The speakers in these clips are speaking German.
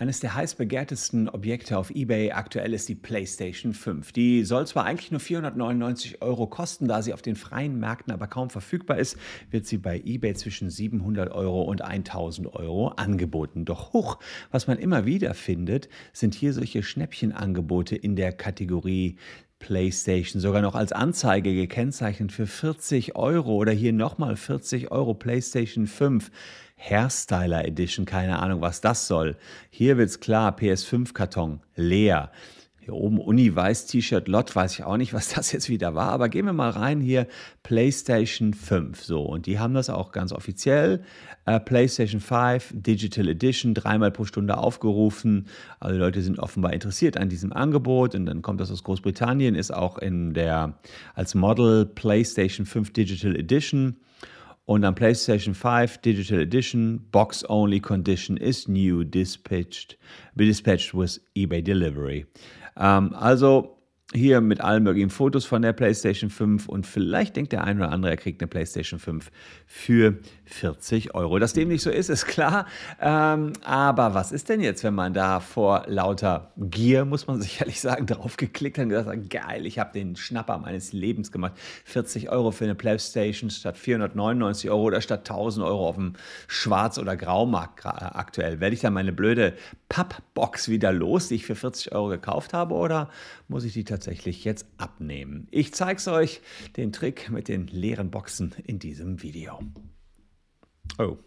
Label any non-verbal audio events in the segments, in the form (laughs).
Eines der heiß begehrtesten Objekte auf eBay aktuell ist die PlayStation 5. Die soll zwar eigentlich nur 499 Euro kosten, da sie auf den freien Märkten aber kaum verfügbar ist, wird sie bei eBay zwischen 700 Euro und 1000 Euro angeboten. Doch hoch, was man immer wieder findet, sind hier solche Schnäppchenangebote in der Kategorie PlayStation, sogar noch als Anzeige gekennzeichnet für 40 Euro oder hier nochmal 40 Euro PlayStation 5. Hairstyler Edition, keine Ahnung, was das soll. Hier wird's klar, PS5-Karton, leer. Hier oben Uni-Weiß-T-Shirt, Lot, weiß ich auch nicht, was das jetzt wieder war, aber gehen wir mal rein hier, PlayStation 5, so, und die haben das auch ganz offiziell, äh, PlayStation 5 Digital Edition, dreimal pro Stunde aufgerufen, also Leute sind offenbar interessiert an diesem Angebot. Und dann kommt das aus Großbritannien, ist auch in der, als Model PlayStation 5 Digital Edition, und dann PlayStation 5 Digital Edition, Box Only Condition is new, dispatched, dispatched with eBay Delivery. Ähm, also hier mit allen möglichen Fotos von der PlayStation 5 und vielleicht denkt der ein oder andere, er kriegt eine PlayStation 5 für 40 Euro. Dass dem nicht so ist, ist klar. Ähm, aber was ist denn jetzt, wenn man da vor lauter Gier, muss man (laughs) sicherlich sagen, draufgeklickt hat und gesagt hat, geil, ich habe den Schnapper meines Lebens gemacht. 40 Euro für eine PlayStation statt 499 Euro oder statt 1000 Euro auf dem Schwarz- oder Graumarkt aktuell. Werde ich dann meine blöde Pappbox wieder los, die ich für 40 Euro gekauft habe oder muss ich die tatsächlich jetzt abnehmen? Ich zeige es euch, den Trick mit den leeren Boxen in diesem Video. Oh.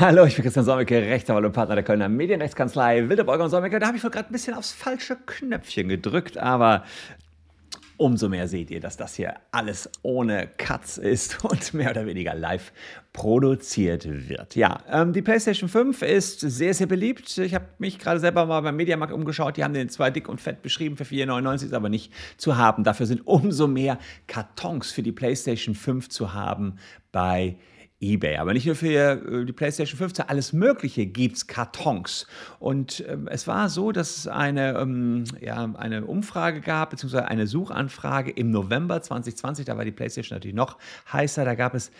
Hallo, ich bin Christian Solmecke, Rechtsanwalt und Partner der Kölner Medienrechtskanzlei Wildeborger und Solmecke. Da habe ich wohl gerade ein bisschen aufs falsche Knöpfchen gedrückt, aber umso mehr seht ihr, dass das hier alles ohne Cuts ist (laughs) und mehr oder weniger live produziert wird. Ja, ähm, die PlayStation 5 ist sehr, sehr beliebt. Ich habe mich gerade selber mal beim Mediamarkt umgeschaut. Die haben den zwar dick und fett beschrieben für 4,99, ist aber nicht zu haben. Dafür sind umso mehr Kartons für die PlayStation 5 zu haben bei eBay. Aber nicht nur für äh, die PlayStation 15, alles Mögliche gibt es Kartons. Und ähm, es war so, dass es eine, ähm, ja, eine Umfrage gab, beziehungsweise eine Suchanfrage im November 2020. Da war die PlayStation natürlich noch heißer. Da gab es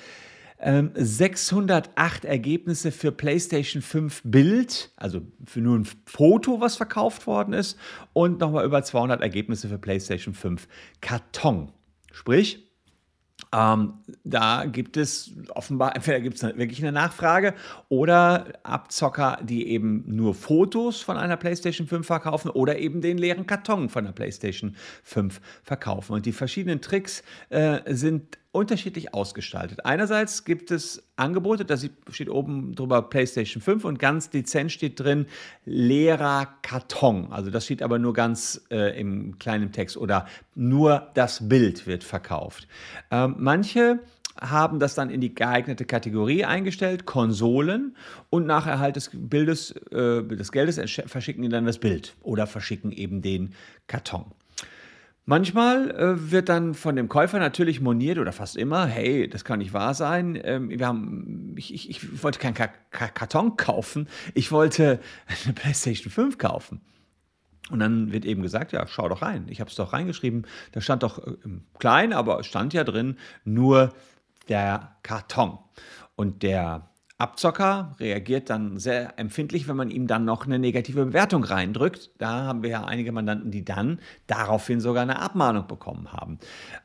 608 ähm, Ergebnisse für PlayStation 5 Bild, also für nur ein Foto, was verkauft worden ist, und nochmal über 200 Ergebnisse für PlayStation 5 Karton. Sprich, ähm, da gibt es offenbar, entweder gibt es wirklich eine Nachfrage oder Abzocker, die eben nur Fotos von einer PlayStation 5 verkaufen oder eben den leeren Karton von der PlayStation 5 verkaufen. Und die verschiedenen Tricks äh, sind unterschiedlich ausgestaltet. Einerseits gibt es Angebote, da steht oben drüber PlayStation 5 und ganz dezent steht drin leerer Karton. Also das steht aber nur ganz äh, im kleinen Text oder nur das Bild wird verkauft. Ähm, manche haben das dann in die geeignete Kategorie eingestellt, Konsolen, und nach Erhalt des Bildes, äh, des Geldes verschicken die dann das Bild oder verschicken eben den Karton. Manchmal äh, wird dann von dem Käufer natürlich moniert oder fast immer, hey, das kann nicht wahr sein. Ähm, wir haben, ich, ich, ich wollte keinen Ka Ka Karton kaufen, ich wollte (laughs) eine PlayStation 5 kaufen. Und dann wird eben gesagt, ja, schau doch rein. Ich habe es doch reingeschrieben. Da stand doch äh, klein, aber es stand ja drin nur der Karton. Und der Abzocker reagiert dann sehr empfindlich, wenn man ihm dann noch eine negative Bewertung reindrückt. Da haben wir ja einige Mandanten, die dann daraufhin sogar eine Abmahnung bekommen haben,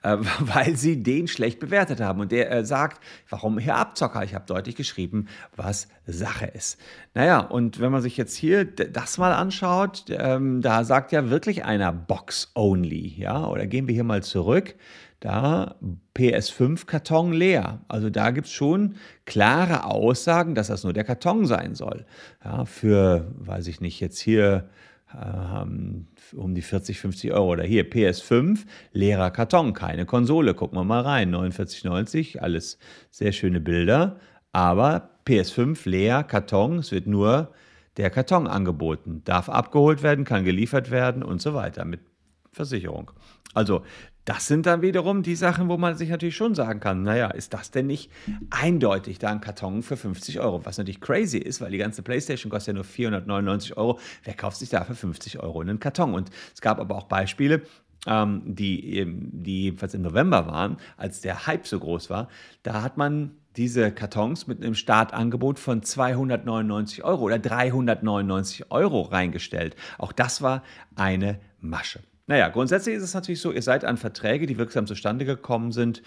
äh, (laughs) weil sie den schlecht bewertet haben. Und der äh, sagt, warum Herr Abzocker? Ich habe deutlich geschrieben, was Sache ist. Naja, und wenn man sich jetzt hier das mal anschaut, ähm, da sagt ja wirklich einer Box Only. Ja, oder gehen wir hier mal zurück da PS5-Karton leer. Also da gibt es schon klare Aussagen, dass das nur der Karton sein soll. Ja, für, weiß ich nicht, jetzt hier äh, um die 40, 50 Euro. Oder hier PS5, leerer Karton, keine Konsole. Gucken wir mal rein. 49,90, alles sehr schöne Bilder. Aber PS5 leer, Karton, es wird nur der Karton angeboten. Darf abgeholt werden, kann geliefert werden und so weiter mit Versicherung. Also das sind dann wiederum die Sachen, wo man sich natürlich schon sagen kann, naja, ist das denn nicht eindeutig da ein Karton für 50 Euro? Was natürlich crazy ist, weil die ganze Playstation kostet ja nur 499 Euro. Wer kauft sich da für 50 Euro einen Karton? Und es gab aber auch Beispiele, ähm, die, die jedenfalls im November waren, als der Hype so groß war, da hat man diese Kartons mit einem Startangebot von 299 Euro oder 399 Euro reingestellt. Auch das war eine Masche. Naja, grundsätzlich ist es natürlich so, ihr seid an Verträge, die wirksam zustande gekommen sind,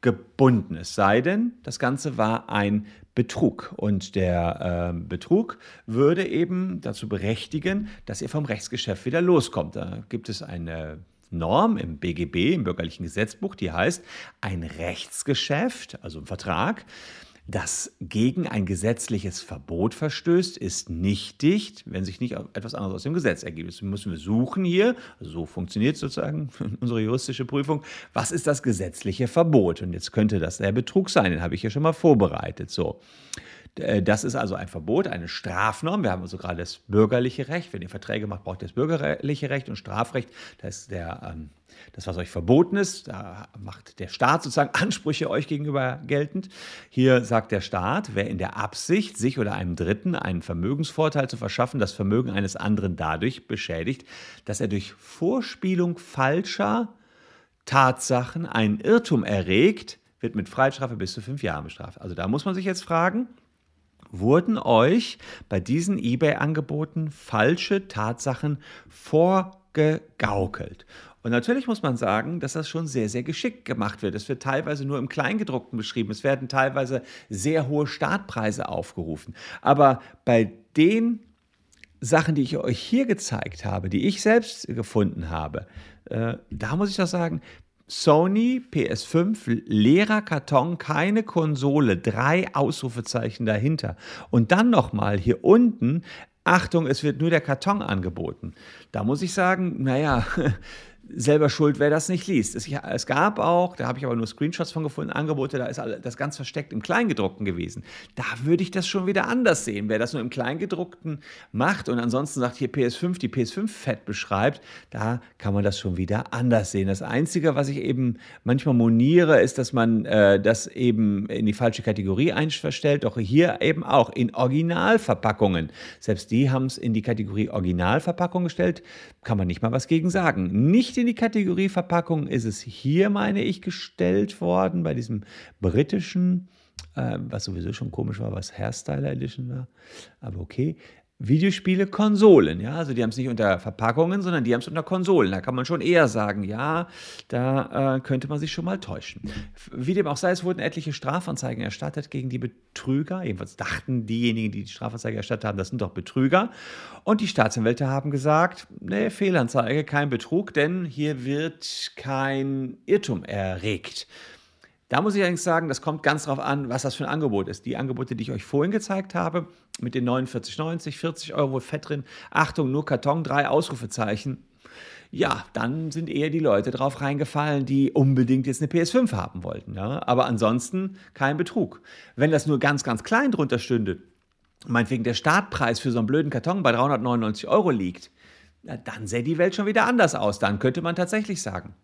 gebunden. Es sei denn, das Ganze war ein Betrug. Und der äh, Betrug würde eben dazu berechtigen, dass ihr vom Rechtsgeschäft wieder loskommt. Da gibt es eine Norm im BGB, im bürgerlichen Gesetzbuch, die heißt, ein Rechtsgeschäft, also ein Vertrag, das gegen ein gesetzliches Verbot verstößt, ist nichtig, wenn sich nicht etwas anderes aus dem Gesetz ergibt. Deswegen müssen wir suchen hier, so funktioniert sozusagen (laughs) unsere juristische Prüfung, was ist das gesetzliche Verbot? Und jetzt könnte das der Betrug sein, den habe ich hier schon mal vorbereitet. So. Äh, das ist also ein Verbot, eine Strafnorm. Wir haben also gerade das bürgerliche Recht. Wenn ihr Verträge macht, braucht ihr das bürgerliche Recht und Strafrecht. Das ist der, ähm, das, was euch verboten ist. Da macht der Staat sozusagen (laughs) Ansprüche euch gegenüber geltend. Hier sagt der Staat, wer in der Absicht, sich oder einem Dritten einen Vermögensvorteil zu verschaffen, das Vermögen eines anderen dadurch beschädigt, dass er durch Vorspielung falscher Tatsachen einen Irrtum erregt, wird mit Freiheitsstrafe bis zu fünf Jahren bestraft. Also da muss man sich jetzt fragen, wurden euch bei diesen eBay-Angeboten falsche Tatsachen vorgegaukelt. Und natürlich muss man sagen, dass das schon sehr, sehr geschickt gemacht wird. Es wird teilweise nur im Kleingedruckten beschrieben. Es werden teilweise sehr hohe Startpreise aufgerufen. Aber bei den Sachen, die ich euch hier gezeigt habe, die ich selbst gefunden habe, äh, da muss ich doch sagen, Sony PS5, leerer Karton, keine Konsole, drei Ausrufezeichen dahinter. Und dann nochmal hier unten, Achtung, es wird nur der Karton angeboten. Da muss ich sagen, naja, (laughs) selber schuld, wer das nicht liest. Es, es, gab auch, da habe ich aber nur Screenshots von gefunden, Angebote, da ist das ganz versteckt im Kleingedruckten gewesen. Da würde ich das schon wieder anders sehen. Wer das nur im Kleingedruckten macht und ansonsten sagt hier PS5, die PS5 fett beschreibt, da kann man das schon wieder anders sehen. Das Einzige, was ich eben manchmal moniere, ist, dass man äh, das eben in die falsche Kategorie einverstellt. Doch hier eben auch in Originalverpackungen. Selbst die haben es in die Kategorie Originalverpackung gestellt. Kann man nicht mal was gegen sagen. Nicht in die Kategorie Verpackung ist es hier, meine ich, gestellt worden, bei diesem britischen, äh, was sowieso schon komisch war, was Hairstyler Edition war. Aber okay. Videospiele, Konsolen, ja, also die haben es nicht unter Verpackungen, sondern die haben es unter Konsolen. Da kann man schon eher sagen, ja, da äh, könnte man sich schon mal täuschen. Wie dem auch sei, es wurden etliche Strafanzeigen erstattet gegen die Betrüger. Jedenfalls dachten diejenigen, die die Strafanzeige erstattet haben, das sind doch Betrüger. Und die Staatsanwälte haben gesagt, nee, Fehlanzeige, kein Betrug, denn hier wird kein Irrtum erregt. Da muss ich allerdings sagen, das kommt ganz darauf an, was das für ein Angebot ist. Die Angebote, die ich euch vorhin gezeigt habe, mit den 49,90, 40 Euro Fett drin, Achtung, nur Karton, drei Ausrufezeichen. Ja, dann sind eher die Leute drauf reingefallen, die unbedingt jetzt eine PS5 haben wollten. Ja? Aber ansonsten kein Betrug. Wenn das nur ganz, ganz klein drunter stünde, meinetwegen der Startpreis für so einen blöden Karton bei 399 Euro liegt, dann sähe die Welt schon wieder anders aus. Dann könnte man tatsächlich sagen,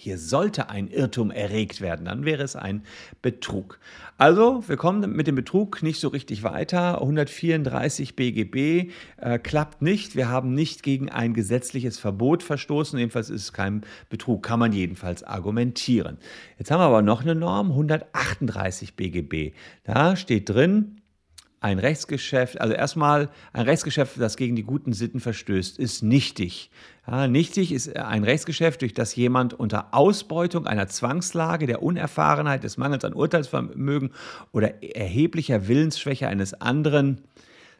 hier sollte ein Irrtum erregt werden, dann wäre es ein Betrug. Also, wir kommen mit dem Betrug nicht so richtig weiter. 134 BGB äh, klappt nicht. Wir haben nicht gegen ein gesetzliches Verbot verstoßen. Jedenfalls ist es kein Betrug, kann man jedenfalls argumentieren. Jetzt haben wir aber noch eine Norm, 138 BGB. Da steht drin, ein Rechtsgeschäft, also erstmal ein Rechtsgeschäft, das gegen die guten Sitten verstößt, ist nichtig. Ja, nichtig ist ein Rechtsgeschäft, durch das jemand unter Ausbeutung einer Zwangslage, der Unerfahrenheit, des Mangels an Urteilsvermögen oder erheblicher Willensschwäche eines anderen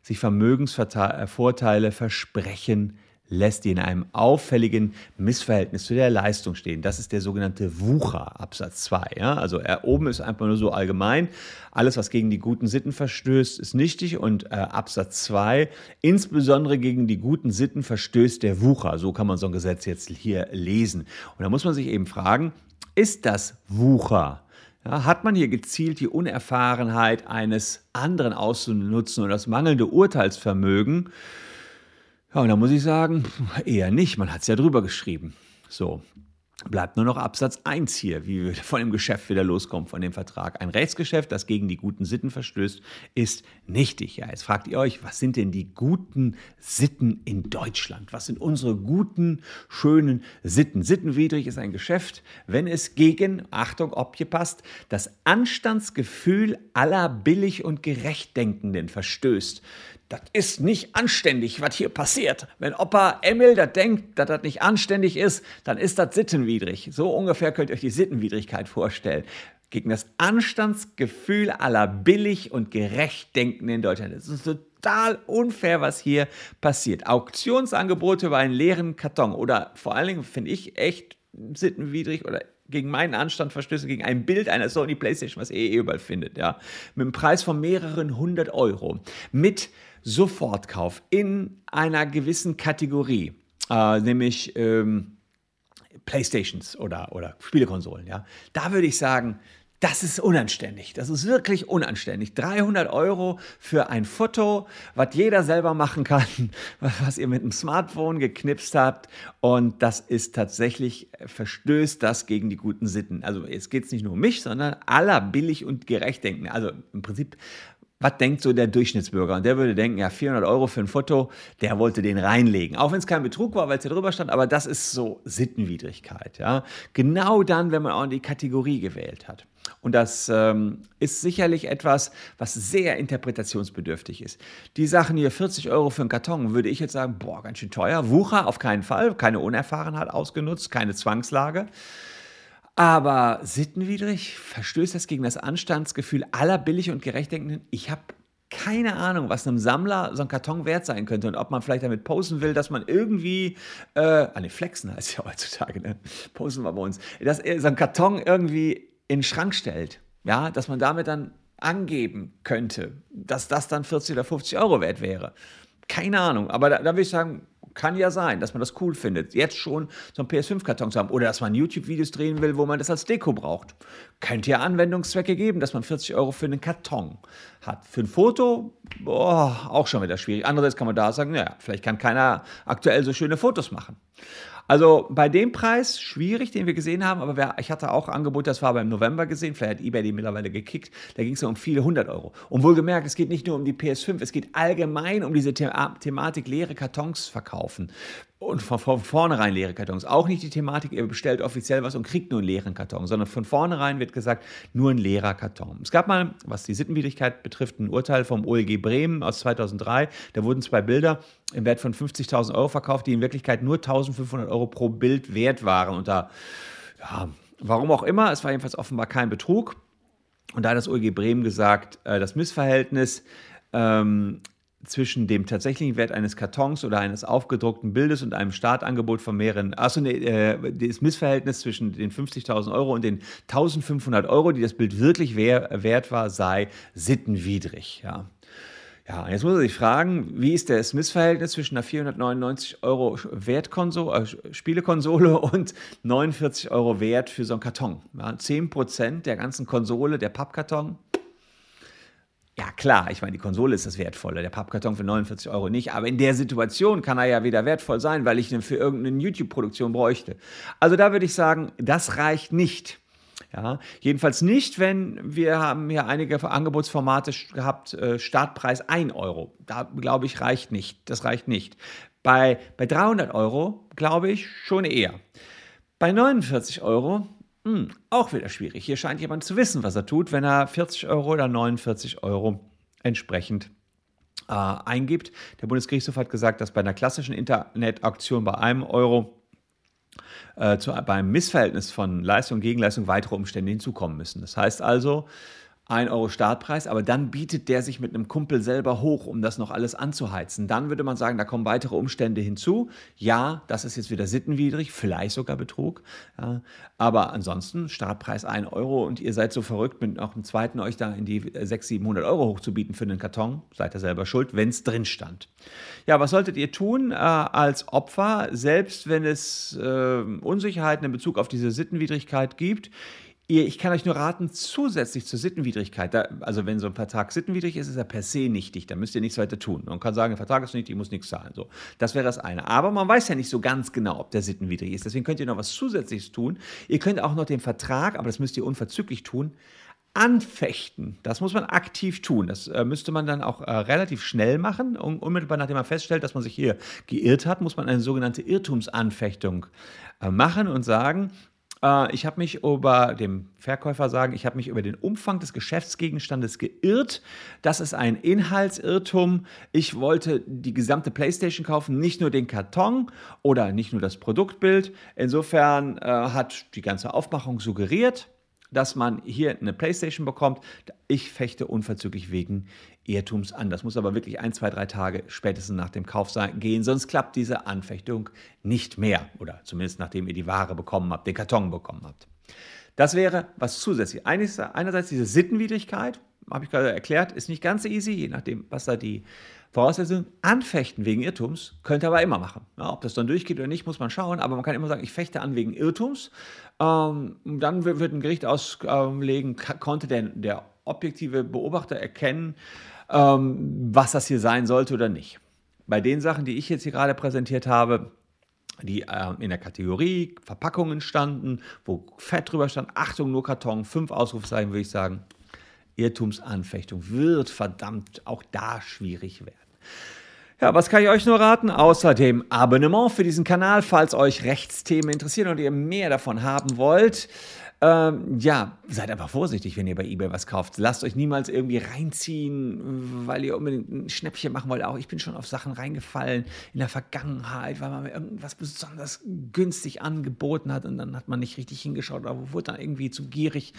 sich Vermögensvorteile versprechen lässt die in einem auffälligen Missverhältnis zu der Leistung stehen. Das ist der sogenannte Wucher, Absatz 2. Ja? Also er oben ist einfach nur so allgemein. Alles, was gegen die guten Sitten verstößt, ist nichtig. Und äh, Absatz 2, insbesondere gegen die guten Sitten verstößt der Wucher. So kann man so ein Gesetz jetzt hier lesen. Und da muss man sich eben fragen, ist das Wucher? Ja, hat man hier gezielt die Unerfahrenheit eines anderen auszunutzen und das mangelnde Urteilsvermögen? Ja, und da muss ich sagen, (laughs) eher nicht. Man hat es ja drüber geschrieben. So. bleibt nur noch Absatz 1 hier, wie wir (laughs) von dem Geschäft wieder loskommen, von dem Vertrag. Ein Rechtsgeschäft, das gegen die guten Sitten verstößt, ist nichtig. Ja, jetzt fragt ihr euch, was sind denn die guten Sitten in Deutschland? Was sind unsere guten, schönen Sitten? Sittenwidrig ist ein Geschäft, wenn es gegen, Achtung, passt, das Anstandsgefühl aller billig und gerechtdenkenden verstößt das ist nicht anständig, was hier passiert. Wenn Opa Emil das denkt, dass das nicht anständig ist, dann ist das sittenwidrig. So ungefähr könnt ihr euch die Sittenwidrigkeit vorstellen. Gegen das Anstandsgefühl aller billig und gerecht Denkenden in Deutschland. Das ist total unfair, was hier passiert. Auktionsangebote über einen leeren Karton oder vor allen Dingen finde ich echt sittenwidrig oder gegen meinen Anstand verstöße, gegen ein Bild einer Sony Playstation, was ihr eh überall findet, ja. Mit einem Preis von mehreren hundert Euro. Mit Sofortkauf in einer gewissen Kategorie, äh, nämlich ähm, Playstations oder, oder Spielekonsolen, ja, da würde ich sagen, das ist unanständig. Das ist wirklich unanständig. 300 Euro für ein Foto, was jeder selber machen kann, (laughs) was ihr mit einem Smartphone geknipst habt. Und das ist tatsächlich, verstößt das gegen die guten Sitten. Also jetzt geht es nicht nur um mich, sondern aller billig und gerecht denken. Also im Prinzip was denkt so der Durchschnittsbürger? Und der würde denken, ja, 400 Euro für ein Foto, der wollte den reinlegen. Auch wenn es kein Betrug war, weil es ja drüber stand, aber das ist so Sittenwidrigkeit. Ja? Genau dann, wenn man auch die Kategorie gewählt hat. Und das ähm, ist sicherlich etwas, was sehr interpretationsbedürftig ist. Die Sachen hier, 40 Euro für einen Karton, würde ich jetzt sagen, boah, ganz schön teuer. Wucher auf keinen Fall, keine Unerfahrenheit ausgenutzt, keine Zwangslage. Aber sittenwidrig verstößt das gegen das Anstandsgefühl aller billig und gerechtdenkenden. Ich habe keine Ahnung, was einem Sammler so ein Karton wert sein könnte und ob man vielleicht damit posen will, dass man irgendwie, äh, ah ne, flexen heißt ja heutzutage, ne? posen wir bei uns, dass so ein Karton irgendwie in den Schrank stellt, ja, dass man damit dann angeben könnte, dass das dann 40 oder 50 Euro wert wäre. Keine Ahnung, aber da, da würde ich sagen, kann ja sein, dass man das cool findet, jetzt schon so einen PS5-Karton zu haben oder dass man YouTube-Videos drehen will, wo man das als Deko braucht. Könnte ja Anwendungszwecke geben, dass man 40 Euro für einen Karton hat. Für ein Foto, boah, auch schon wieder schwierig. Andererseits kann man da sagen, naja, vielleicht kann keiner aktuell so schöne Fotos machen. Also bei dem Preis schwierig, den wir gesehen haben, aber wer, ich hatte auch Angebot, das war beim November gesehen, vielleicht hat eBay die mittlerweile gekickt, da ging es um viele hundert Euro. Und wohlgemerkt, es geht nicht nur um die PS5, es geht allgemein um diese The Thematik leere Kartons verkaufen und von, von vornherein leere Kartons. Auch nicht die Thematik, ihr bestellt offiziell was und kriegt nur einen leeren Karton, sondern von vornherein wird gesagt, nur ein leerer Karton. Es gab mal, was die Sittenwidrigkeit betrifft, ein Urteil vom OLG Bremen aus 2003. Da wurden zwei Bilder im Wert von 50.000 Euro verkauft, die in Wirklichkeit nur 1.500 Euro pro Bild wert waren. Und da, ja, warum auch immer, es war jedenfalls offenbar kein Betrug. Und da hat das OLG Bremen gesagt, äh, das Missverhältnis ähm, zwischen dem tatsächlichen Wert eines Kartons oder eines aufgedruckten Bildes und einem Startangebot von mehreren, also nee, äh, das Missverhältnis zwischen den 50.000 Euro und den 1.500 Euro, die das Bild wirklich wert war, sei sittenwidrig. Ja. Ja, jetzt muss man sich fragen, wie ist das Missverhältnis zwischen einer 499 Euro Wertkonsole, äh, Spielekonsole und 49 Euro Wert für so einen Karton? Ja, 10% der ganzen Konsole, der Pappkarton, ja, klar, ich meine, die Konsole ist das Wertvolle, der Pappkarton für 49 Euro nicht, aber in der Situation kann er ja wieder wertvoll sein, weil ich ihn für irgendeine YouTube-Produktion bräuchte. Also da würde ich sagen, das reicht nicht. Ja, jedenfalls nicht, wenn wir haben hier einige Angebotsformate gehabt, äh, Startpreis 1 Euro. Da glaube ich, reicht nicht. Das reicht nicht. Bei, bei 300 Euro glaube ich schon eher. Bei 49 Euro hm, auch wieder schwierig. Hier scheint jemand zu wissen, was er tut, wenn er 40 Euro oder 49 Euro entsprechend äh, eingibt. Der Bundesgerichtshof hat gesagt, dass bei einer klassischen Internetauktion bei einem Euro äh, zu, beim Missverhältnis von Leistung und Gegenleistung weitere Umstände hinzukommen müssen. Das heißt also, 1 Euro Startpreis, aber dann bietet der sich mit einem Kumpel selber hoch, um das noch alles anzuheizen. Dann würde man sagen, da kommen weitere Umstände hinzu. Ja, das ist jetzt wieder sittenwidrig, vielleicht sogar Betrug. Ja, aber ansonsten Startpreis 1 Euro und ihr seid so verrückt, mit noch einem zweiten euch da in die 600, 700 Euro hochzubieten für einen Karton. Seid ihr selber schuld, wenn es drin stand. Ja, was solltet ihr tun äh, als Opfer, selbst wenn es äh, Unsicherheiten in Bezug auf diese Sittenwidrigkeit gibt? Ich kann euch nur raten, zusätzlich zur Sittenwidrigkeit, da, also wenn so ein Vertrag sittenwidrig ist, ist er per se nichtig, da müsst ihr nichts weiter tun. Man kann sagen, der Vertrag ist nichtig, ich muss nichts zahlen. So, das wäre das eine. Aber man weiß ja nicht so ganz genau, ob der sittenwidrig ist. Deswegen könnt ihr noch was Zusätzliches tun. Ihr könnt auch noch den Vertrag, aber das müsst ihr unverzüglich tun, anfechten. Das muss man aktiv tun. Das äh, müsste man dann auch äh, relativ schnell machen. Un unmittelbar nachdem man feststellt, dass man sich hier geirrt hat, muss man eine sogenannte Irrtumsanfechtung äh, machen und sagen, äh, ich habe mich über dem Verkäufer sagen, ich habe mich über den Umfang des Geschäftsgegenstandes geirrt. Das ist ein Inhaltsirrtum. Ich wollte die gesamte PlayStation kaufen, nicht nur den Karton oder nicht nur das Produktbild. Insofern äh, hat die ganze Aufmachung suggeriert, dass man hier eine PlayStation bekommt. Ich fechte unverzüglich wegen Irrtums an. Das muss aber wirklich ein, zwei, drei Tage spätestens nach dem Kauf sein, gehen, sonst klappt diese Anfechtung nicht mehr. Oder zumindest nachdem ihr die Ware bekommen habt, den Karton bekommen habt. Das wäre was zusätzlich. Einerseits diese Sittenwidrigkeit, habe ich gerade erklärt, ist nicht ganz so easy, je nachdem, was da die Voraussetzungen. Anfechten wegen Irrtums könnt ihr aber immer machen. Ja, ob das dann durchgeht oder nicht, muss man schauen, aber man kann immer sagen, ich fechte an wegen Irrtums. Ähm, dann wird ein Gericht auslegen, konnte der, der objektive Beobachter erkennen, ähm, was das hier sein sollte oder nicht. Bei den Sachen, die ich jetzt hier gerade präsentiert habe, die äh, in der Kategorie Verpackungen standen, wo Fett drüber stand, Achtung, nur Karton, fünf Ausrufzeichen, würde ich sagen, Irrtumsanfechtung wird verdammt auch da schwierig werden. Ja, was kann ich euch nur raten? Außerdem Abonnement für diesen Kanal, falls euch Rechtsthemen interessieren und ihr mehr davon haben wollt. Ähm, ja, seid einfach vorsichtig, wenn ihr bei eBay was kauft. Lasst euch niemals irgendwie reinziehen, weil ihr unbedingt ein Schnäppchen machen wollt. Auch ich bin schon auf Sachen reingefallen in der Vergangenheit, weil man mir irgendwas besonders günstig angeboten hat und dann hat man nicht richtig hingeschaut, aber wurde dann irgendwie zu gierig.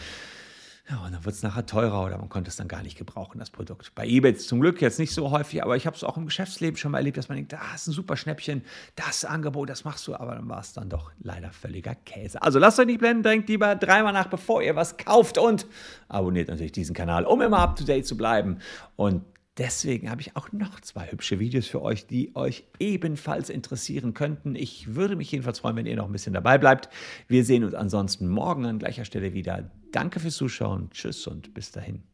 Ja, und dann wird es nachher teurer oder man konnte es dann gar nicht gebrauchen, das Produkt. Bei eBay zum Glück jetzt nicht so häufig, aber ich habe es auch im Geschäftsleben schon mal erlebt, dass man denkt, da ist ein super Schnäppchen, das Angebot, das machst du, aber dann war es dann doch leider völliger Käse. Also lasst euch nicht blenden, denkt lieber dreimal nach, bevor ihr was kauft und abonniert natürlich diesen Kanal, um immer up to date zu bleiben. Und Deswegen habe ich auch noch zwei hübsche Videos für euch, die euch ebenfalls interessieren könnten. Ich würde mich jedenfalls freuen, wenn ihr noch ein bisschen dabei bleibt. Wir sehen uns ansonsten morgen an gleicher Stelle wieder. Danke fürs Zuschauen. Tschüss und bis dahin.